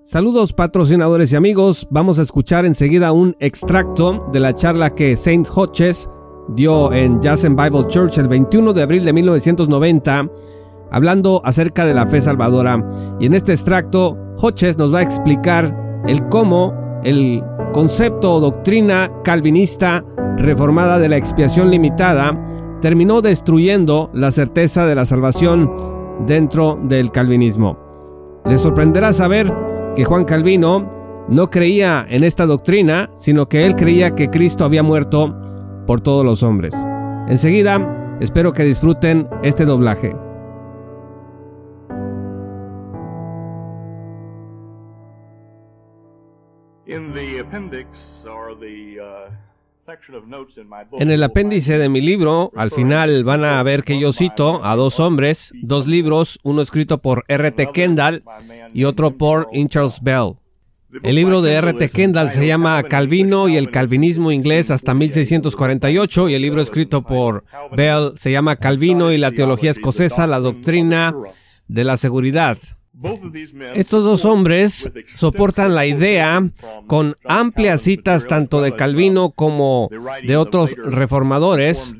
Saludos patrocinadores y amigos, vamos a escuchar enseguida un extracto de la charla que Saint Hodges dio en and Bible Church el 21 de abril de 1990, hablando acerca de la fe salvadora. Y en este extracto, Hodges nos va a explicar el cómo el concepto o doctrina calvinista reformada de la expiación limitada terminó destruyendo la certeza de la salvación dentro del calvinismo. Les sorprenderá saber que Juan Calvino no creía en esta doctrina, sino que él creía que Cristo había muerto por todos los hombres. Enseguida, espero que disfruten este doblaje. En el apéndice de mi libro, al final van a ver que yo cito a dos hombres, dos libros, uno escrito por R.T. Kendall y otro por Charles Bell. El libro de R.T. Kendall se llama Calvino y el calvinismo inglés hasta 1648 y el libro escrito por Bell se llama Calvino y la teología escocesa, la doctrina de la seguridad. Estos dos hombres soportan la idea con amplias citas tanto de Calvino como de otros reformadores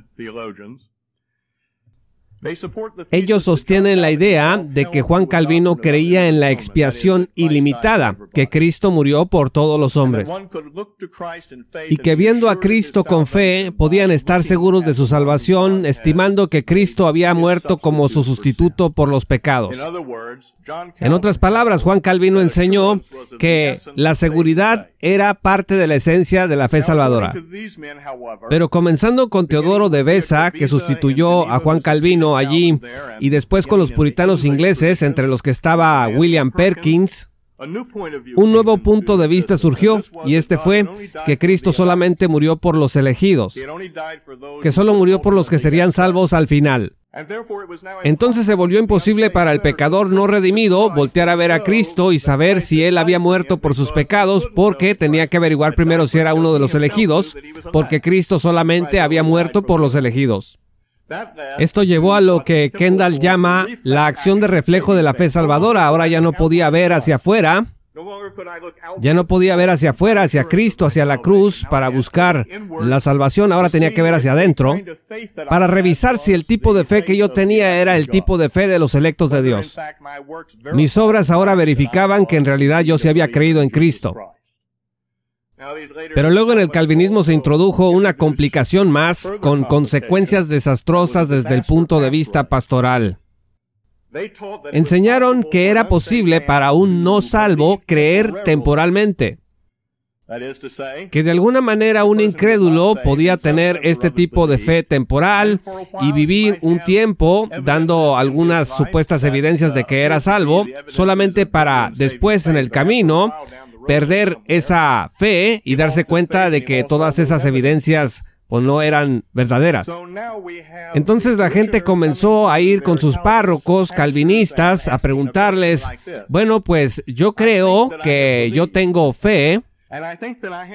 ellos sostienen la idea de que Juan Calvino creía en la expiación ilimitada, que Cristo murió por todos los hombres, y que viendo a Cristo con fe podían estar seguros de su salvación, estimando que Cristo había muerto como su sustituto por los pecados. En otras palabras, Juan Calvino enseñó que la seguridad era parte de la esencia de la fe salvadora. Pero comenzando con Teodoro de Besa, que sustituyó a Juan Calvino allí, y después con los puritanos ingleses, entre los que estaba William Perkins, un nuevo punto de vista surgió y este fue que Cristo solamente murió por los elegidos, que solo murió por los que serían salvos al final. Entonces se volvió imposible para el pecador no redimido voltear a ver a Cristo y saber si él había muerto por sus pecados porque tenía que averiguar primero si era uno de los elegidos, porque Cristo solamente había muerto por los elegidos. Esto llevó a lo que Kendall llama la acción de reflejo de la fe salvadora. Ahora ya no podía ver hacia afuera, ya no podía ver hacia afuera, hacia Cristo, hacia la cruz, para buscar la salvación. Ahora tenía que ver hacia adentro, para revisar si el tipo de fe que yo tenía era el tipo de fe de los electos de Dios. Mis obras ahora verificaban que en realidad yo sí había creído en Cristo. Pero luego en el calvinismo se introdujo una complicación más con consecuencias desastrosas desde el punto de vista pastoral. Enseñaron que era posible para un no salvo creer temporalmente. Que de alguna manera un incrédulo podía tener este tipo de fe temporal y vivir un tiempo dando algunas supuestas evidencias de que era salvo, solamente para después en el camino perder esa fe y darse cuenta de que todas esas evidencias pues, no eran verdaderas. Entonces la gente comenzó a ir con sus párrocos calvinistas a preguntarles, bueno, pues yo creo que yo tengo fe,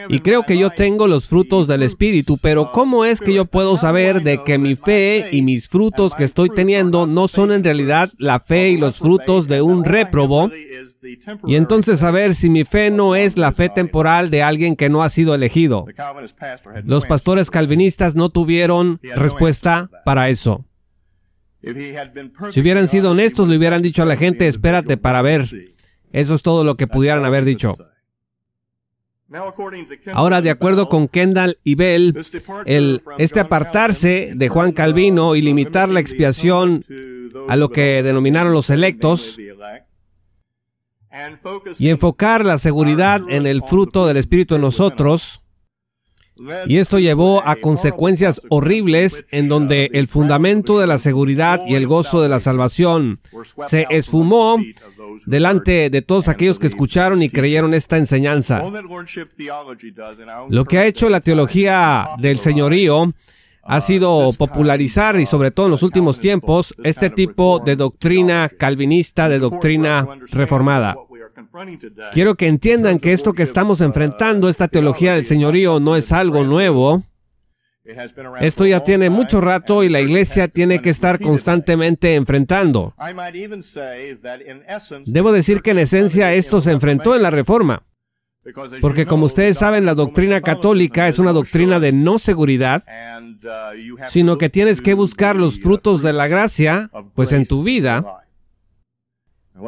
y creo que yo tengo los frutos del Espíritu, pero ¿cómo es que yo puedo saber de que mi fe y mis frutos que estoy teniendo no son en realidad la fe y los frutos de un réprobo? Y entonces saber si mi fe no es la fe temporal de alguien que no ha sido elegido. Los pastores calvinistas no tuvieron respuesta para eso. Si hubieran sido honestos, le hubieran dicho a la gente, espérate para ver. Eso es todo lo que pudieran haber dicho. Ahora, de acuerdo con Kendall y Bell, el, este apartarse de Juan Calvino y limitar la expiación a lo que denominaron los electos y enfocar la seguridad en el fruto del Espíritu en nosotros, y esto llevó a consecuencias horribles en donde el fundamento de la seguridad y el gozo de la salvación se esfumó delante de todos aquellos que escucharon y creyeron esta enseñanza. Lo que ha hecho la teología del señorío ha sido popularizar y sobre todo en los últimos tiempos este tipo de doctrina calvinista, de doctrina reformada. Quiero que entiendan que esto que estamos enfrentando, esta teología del señorío, no es algo nuevo. Esto ya tiene mucho rato y la iglesia tiene que estar constantemente enfrentando. Debo decir que en esencia esto se enfrentó en la Reforma. Porque como ustedes saben, la doctrina católica es una doctrina de no seguridad, sino que tienes que buscar los frutos de la gracia, pues en tu vida.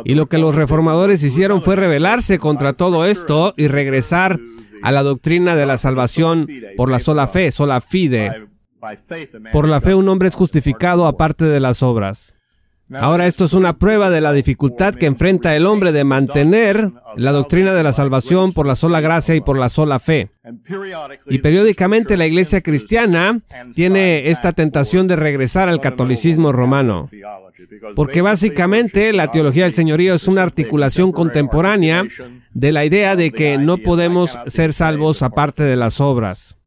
Y lo que los reformadores hicieron fue rebelarse contra todo esto y regresar a la doctrina de la salvación por la sola fe, sola fide. Por la fe un hombre es justificado aparte de las obras. Ahora esto es una prueba de la dificultad que enfrenta el hombre de mantener la doctrina de la salvación por la sola gracia y por la sola fe. Y periódicamente la iglesia cristiana tiene esta tentación de regresar al catolicismo romano. Porque básicamente la teología del señorío es una articulación contemporánea de la idea de que no podemos ser salvos aparte de las obras.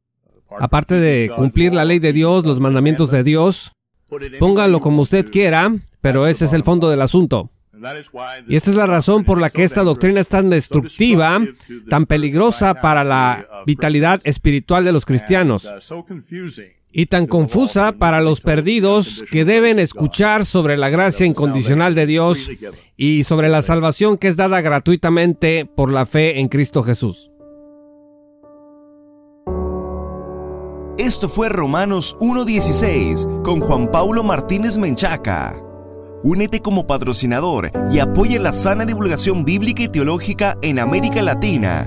Aparte de cumplir la ley de Dios, los mandamientos de Dios, póngalo como usted quiera, pero ese es el fondo del asunto. Y esta es la razón por la que esta doctrina es tan destructiva, tan peligrosa para la vitalidad espiritual de los cristianos y tan confusa para los perdidos que deben escuchar sobre la gracia incondicional de Dios y sobre la salvación que es dada gratuitamente por la fe en Cristo Jesús. Esto fue Romanos 1.16 con Juan Paulo Martínez Menchaca. Únete como patrocinador y apoya la sana divulgación bíblica y teológica en América Latina.